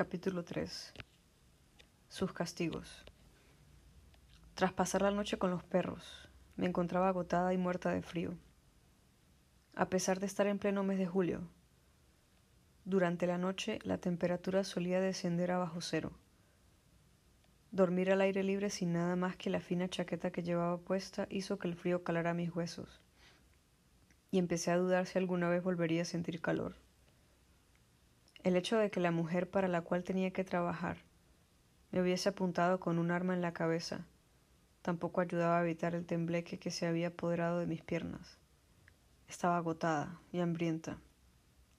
Capítulo 3 Sus castigos Tras pasar la noche con los perros, me encontraba agotada y muerta de frío. A pesar de estar en pleno mes de julio, durante la noche la temperatura solía descender a bajo cero. Dormir al aire libre sin nada más que la fina chaqueta que llevaba puesta hizo que el frío calara mis huesos, y empecé a dudar si alguna vez volvería a sentir calor. El hecho de que la mujer para la cual tenía que trabajar me hubiese apuntado con un arma en la cabeza tampoco ayudaba a evitar el tembleque que se había apoderado de mis piernas. Estaba agotada y hambrienta.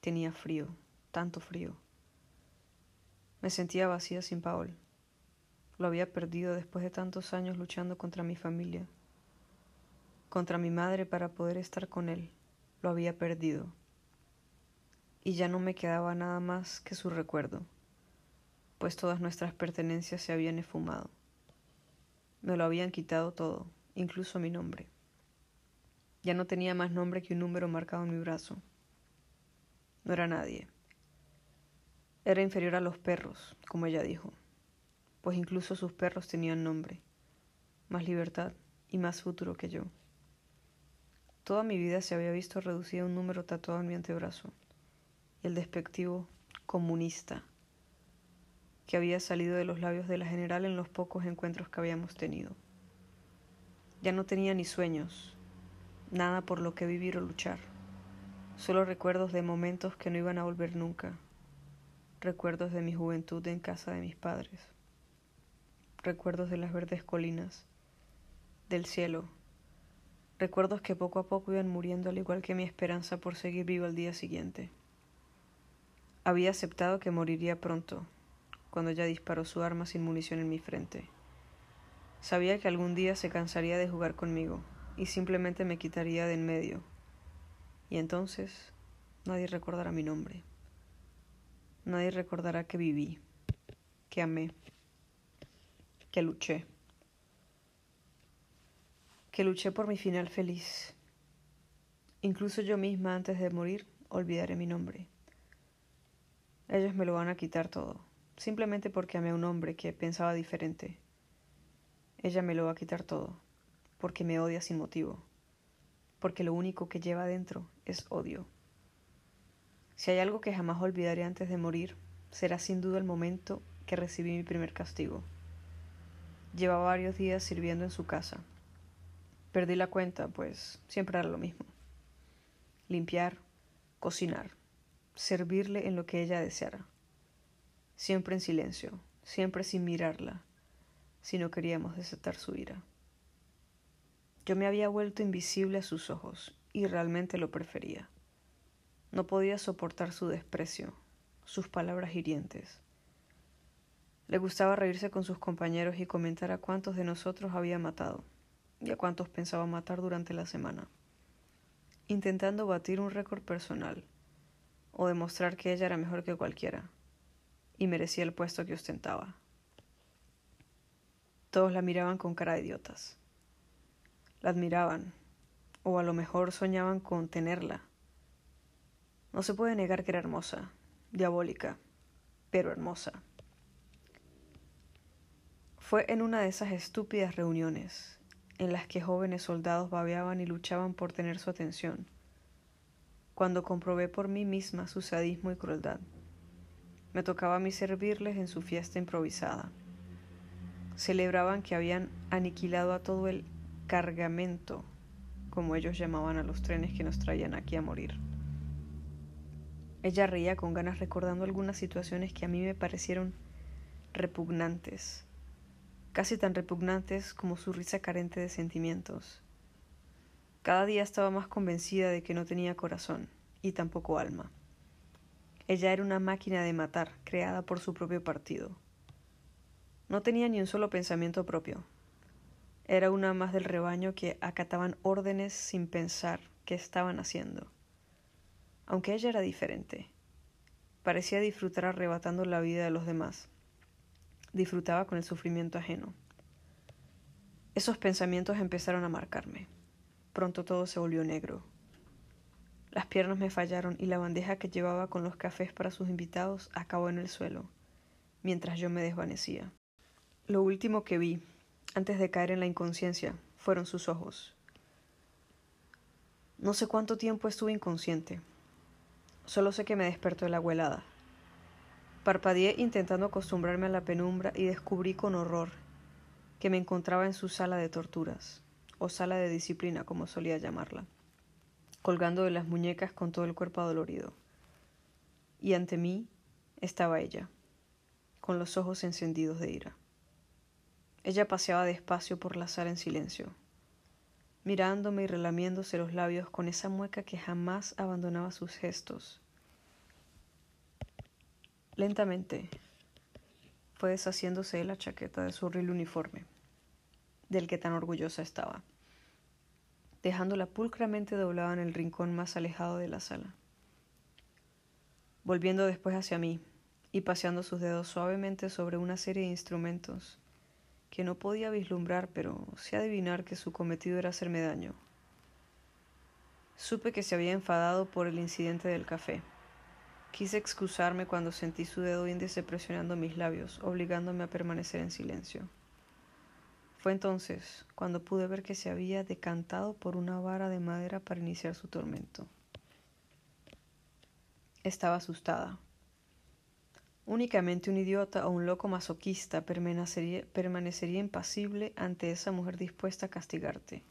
Tenía frío, tanto frío. Me sentía vacía sin Paul. Lo había perdido después de tantos años luchando contra mi familia, contra mi madre para poder estar con él. Lo había perdido y ya no me quedaba nada más que su recuerdo, pues todas nuestras pertenencias se habían esfumado. Me lo habían quitado todo, incluso mi nombre. Ya no tenía más nombre que un número marcado en mi brazo. No era nadie. Era inferior a los perros, como ella dijo, pues incluso sus perros tenían nombre, más libertad y más futuro que yo. Toda mi vida se había visto reducida a un número tatuado en mi antebrazo el despectivo comunista que había salido de los labios de la general en los pocos encuentros que habíamos tenido. Ya no tenía ni sueños, nada por lo que vivir o luchar, solo recuerdos de momentos que no iban a volver nunca, recuerdos de mi juventud en casa de mis padres, recuerdos de las verdes colinas, del cielo, recuerdos que poco a poco iban muriendo al igual que mi esperanza por seguir vivo al día siguiente. Había aceptado que moriría pronto, cuando ella disparó su arma sin munición en mi frente. Sabía que algún día se cansaría de jugar conmigo y simplemente me quitaría de en medio. Y entonces nadie recordará mi nombre. Nadie recordará que viví, que amé, que luché, que luché por mi final feliz. Incluso yo misma antes de morir olvidaré mi nombre. Ellos me lo van a quitar todo, simplemente porque amé a un hombre que pensaba diferente. Ella me lo va a quitar todo, porque me odia sin motivo, porque lo único que lleva adentro es odio. Si hay algo que jamás olvidaré antes de morir, será sin duda el momento que recibí mi primer castigo. Llevaba varios días sirviendo en su casa. Perdí la cuenta, pues siempre era lo mismo. Limpiar, cocinar, servirle en lo que ella deseara. Siempre en silencio, siempre sin mirarla, si no queríamos desatar su ira. Yo me había vuelto invisible a sus ojos y realmente lo prefería. No podía soportar su desprecio, sus palabras hirientes. Le gustaba reírse con sus compañeros y comentar a cuántos de nosotros había matado y a cuántos pensaba matar durante la semana, intentando batir un récord personal o demostrar que ella era mejor que cualquiera y merecía el puesto que ostentaba. Todos la miraban con cara de idiotas. La admiraban, o a lo mejor soñaban con tenerla. No se puede negar que era hermosa, diabólica, pero hermosa. Fue en una de esas estúpidas reuniones en las que jóvenes soldados babeaban y luchaban por tener su atención cuando comprobé por mí misma su sadismo y crueldad. Me tocaba a mí servirles en su fiesta improvisada. Celebraban que habían aniquilado a todo el cargamento, como ellos llamaban a los trenes que nos traían aquí a morir. Ella reía con ganas recordando algunas situaciones que a mí me parecieron repugnantes, casi tan repugnantes como su risa carente de sentimientos. Cada día estaba más convencida de que no tenía corazón y tampoco alma. Ella era una máquina de matar, creada por su propio partido. No tenía ni un solo pensamiento propio. Era una más del rebaño que acataban órdenes sin pensar qué estaban haciendo. Aunque ella era diferente, parecía disfrutar arrebatando la vida de los demás. Disfrutaba con el sufrimiento ajeno. Esos pensamientos empezaron a marcarme. Pronto todo se volvió negro. Las piernas me fallaron y la bandeja que llevaba con los cafés para sus invitados acabó en el suelo, mientras yo me desvanecía. Lo último que vi, antes de caer en la inconsciencia, fueron sus ojos. No sé cuánto tiempo estuve inconsciente. Solo sé que me despertó la abuelada. Parpadeé intentando acostumbrarme a la penumbra y descubrí con horror que me encontraba en su sala de torturas, o sala de disciplina como solía llamarla, colgando de las muñecas con todo el cuerpo adolorido. Y ante mí estaba ella, con los ojos encendidos de ira. Ella paseaba despacio por la sala en silencio, mirándome y relamiéndose los labios con esa mueca que jamás abandonaba sus gestos. Lentamente fue deshaciéndose de la chaqueta de su horrible uniforme, del que tan orgullosa estaba, dejándola pulcramente doblada en el rincón más alejado de la sala. Volviendo después hacia mí y paseando sus dedos suavemente sobre una serie de instrumentos que no podía vislumbrar, pero sí adivinar que su cometido era hacerme daño. Supe que se había enfadado por el incidente del café Quise excusarme cuando sentí su dedo índice presionando mis labios, obligándome a permanecer en silencio. Fue entonces cuando pude ver que se había decantado por una vara de madera para iniciar su tormento. Estaba asustada. Únicamente un idiota o un loco masoquista permanecería, impasible ante esa mujer dispuesta a castigarte.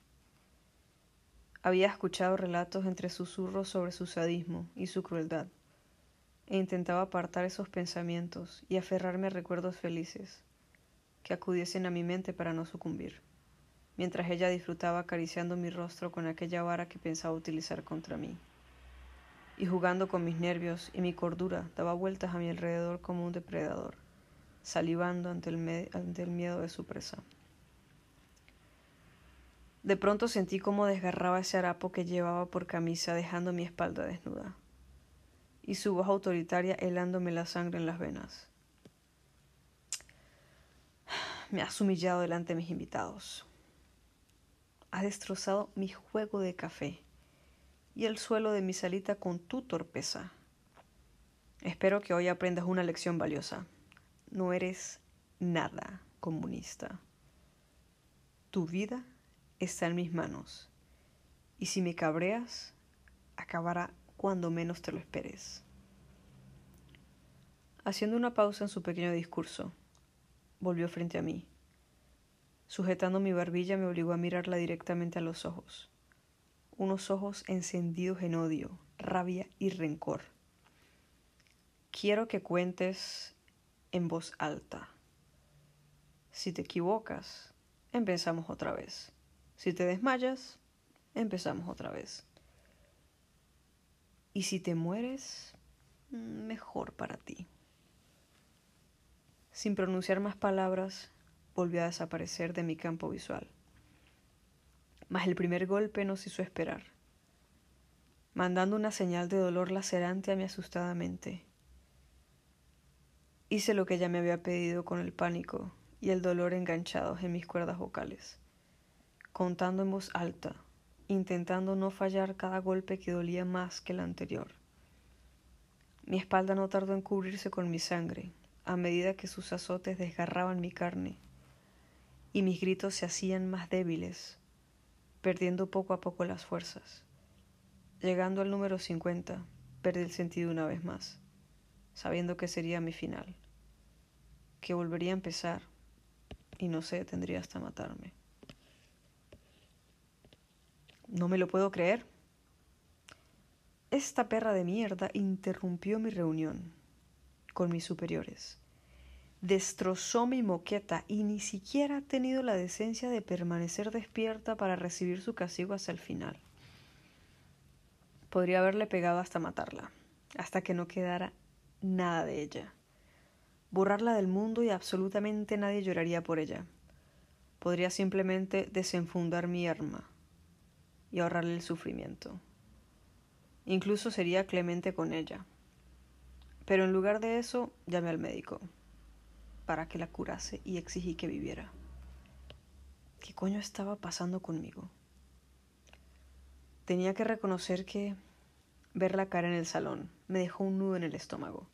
Había escuchado relatos entre susurros sobre su sadismo y su crueldad e intentaba apartar esos pensamientos y aferrarme a recuerdos felices que acudiesen a mi mente para no sucumbir, mientras ella disfrutaba acariciando mi rostro con aquella vara que pensaba utilizar contra mí. Y jugando con mis nervios y mi cordura daba vueltas a mi alrededor como un depredador, salivando ante el, ante el miedo de su presa. De pronto sentí cómo desgarraba ese harapo que llevaba por camisa dejando mi espalda desnuda y su voz autoritaria helándome la sangre en las venas. Me has humillado delante de mis invitados. Has destrozado mi juego de café y el suelo de mi salita con tu torpeza. Espero que hoy aprendas una lección valiosa. No eres nada comunista. Tu vida está en mis manos y si me cabreas, acabará cuando menos te lo esperes. Haciendo una pausa en su pequeño discurso, volvió frente a mí. Sujetando mi barbilla me obligó a mirarla directamente a los ojos, unos ojos encendidos en odio, rabia y rencor. Quiero que cuentes en voz alta. Si te equivocas, empezamos otra vez. Si te desmayas, empezamos otra vez. Y si te mueres, mejor para ti. Sin pronunciar más palabras, volvió a desaparecer de mi campo visual. Mas el primer golpe nos hizo esperar, mandando una señal de dolor lacerante a mi asustada mente. Hice lo que ella me había pedido con el pánico y el dolor enganchados en mis cuerdas vocales, contando en voz alta intentando no fallar cada golpe que dolía más que el anterior. Mi espalda no tardó en cubrirse con mi sangre, a medida que sus azotes desgarraban mi carne, y mis gritos se hacían más débiles, perdiendo poco a poco las fuerzas. Llegando al número cincuenta, perdí el sentido una vez más, sabiendo que sería mi final, que volvería a empezar y no se detendría hasta matarme. No me lo puedo creer. Esta perra de mierda interrumpió mi reunión con mis superiores. Destrozó mi moqueta y ni siquiera ha tenido la decencia de permanecer despierta para recibir su castigo hasta el final. Podría haberle pegado hasta matarla, hasta que no quedara nada de ella. Borrarla del mundo y absolutamente nadie lloraría por ella. Podría simplemente desenfundar mi arma, y ahorrarle el sufrimiento. Incluso sería clemente con ella. Pero en lugar de eso, llamé al médico para que la curase y exigí que viviera. ¿Qué coño estaba pasando conmigo? Tenía que reconocer que ver la cara en el salón me dejó un nudo en el estómago.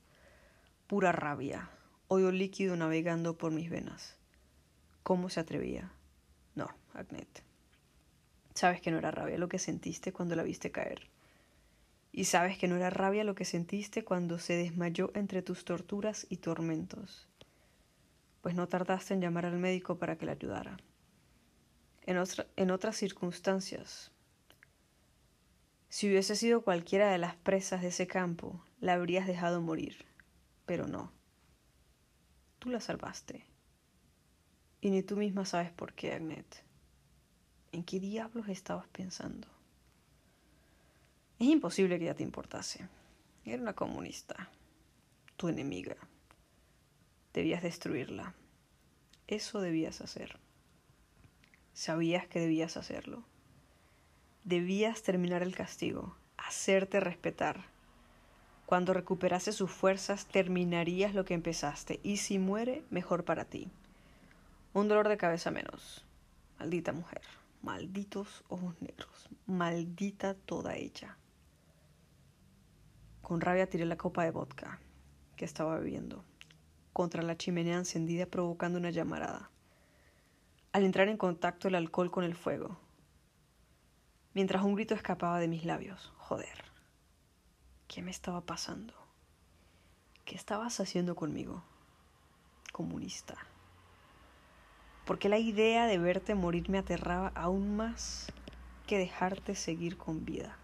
Pura rabia, odio líquido navegando por mis venas. ¿Cómo se atrevía? No, Agnet. Sabes que no era rabia lo que sentiste cuando la viste caer. Y sabes que no era rabia lo que sentiste cuando se desmayó entre tus torturas y tormentos. Pues no tardaste en llamar al médico para que la ayudara. En, en otras circunstancias, si hubiese sido cualquiera de las presas de ese campo, la habrías dejado morir. Pero no. Tú la salvaste. Y ni tú misma sabes por qué, Agnet. ¿En qué diablos estabas pensando? Es imposible que ya te importase. Era una comunista, tu enemiga. Debías destruirla. Eso debías hacer. Sabías que debías hacerlo. Debías terminar el castigo, hacerte respetar. Cuando recuperase sus fuerzas, terminarías lo que empezaste, y si muere, mejor para ti. Un dolor de cabeza menos. Maldita mujer, malditos ojos negros, maldita toda ella. Con rabia tiré la copa de vodka que estaba bebiendo contra la chimenea encendida provocando una llamarada. Al entrar en contacto el alcohol con el fuego, mientras un grito escapaba de mis labios. Joder, ¿qué me estaba pasando? ¿Qué estabas haciendo conmigo? Comunista. Porque la idea de verte morir me aterraba aún más que dejarte seguir con vida.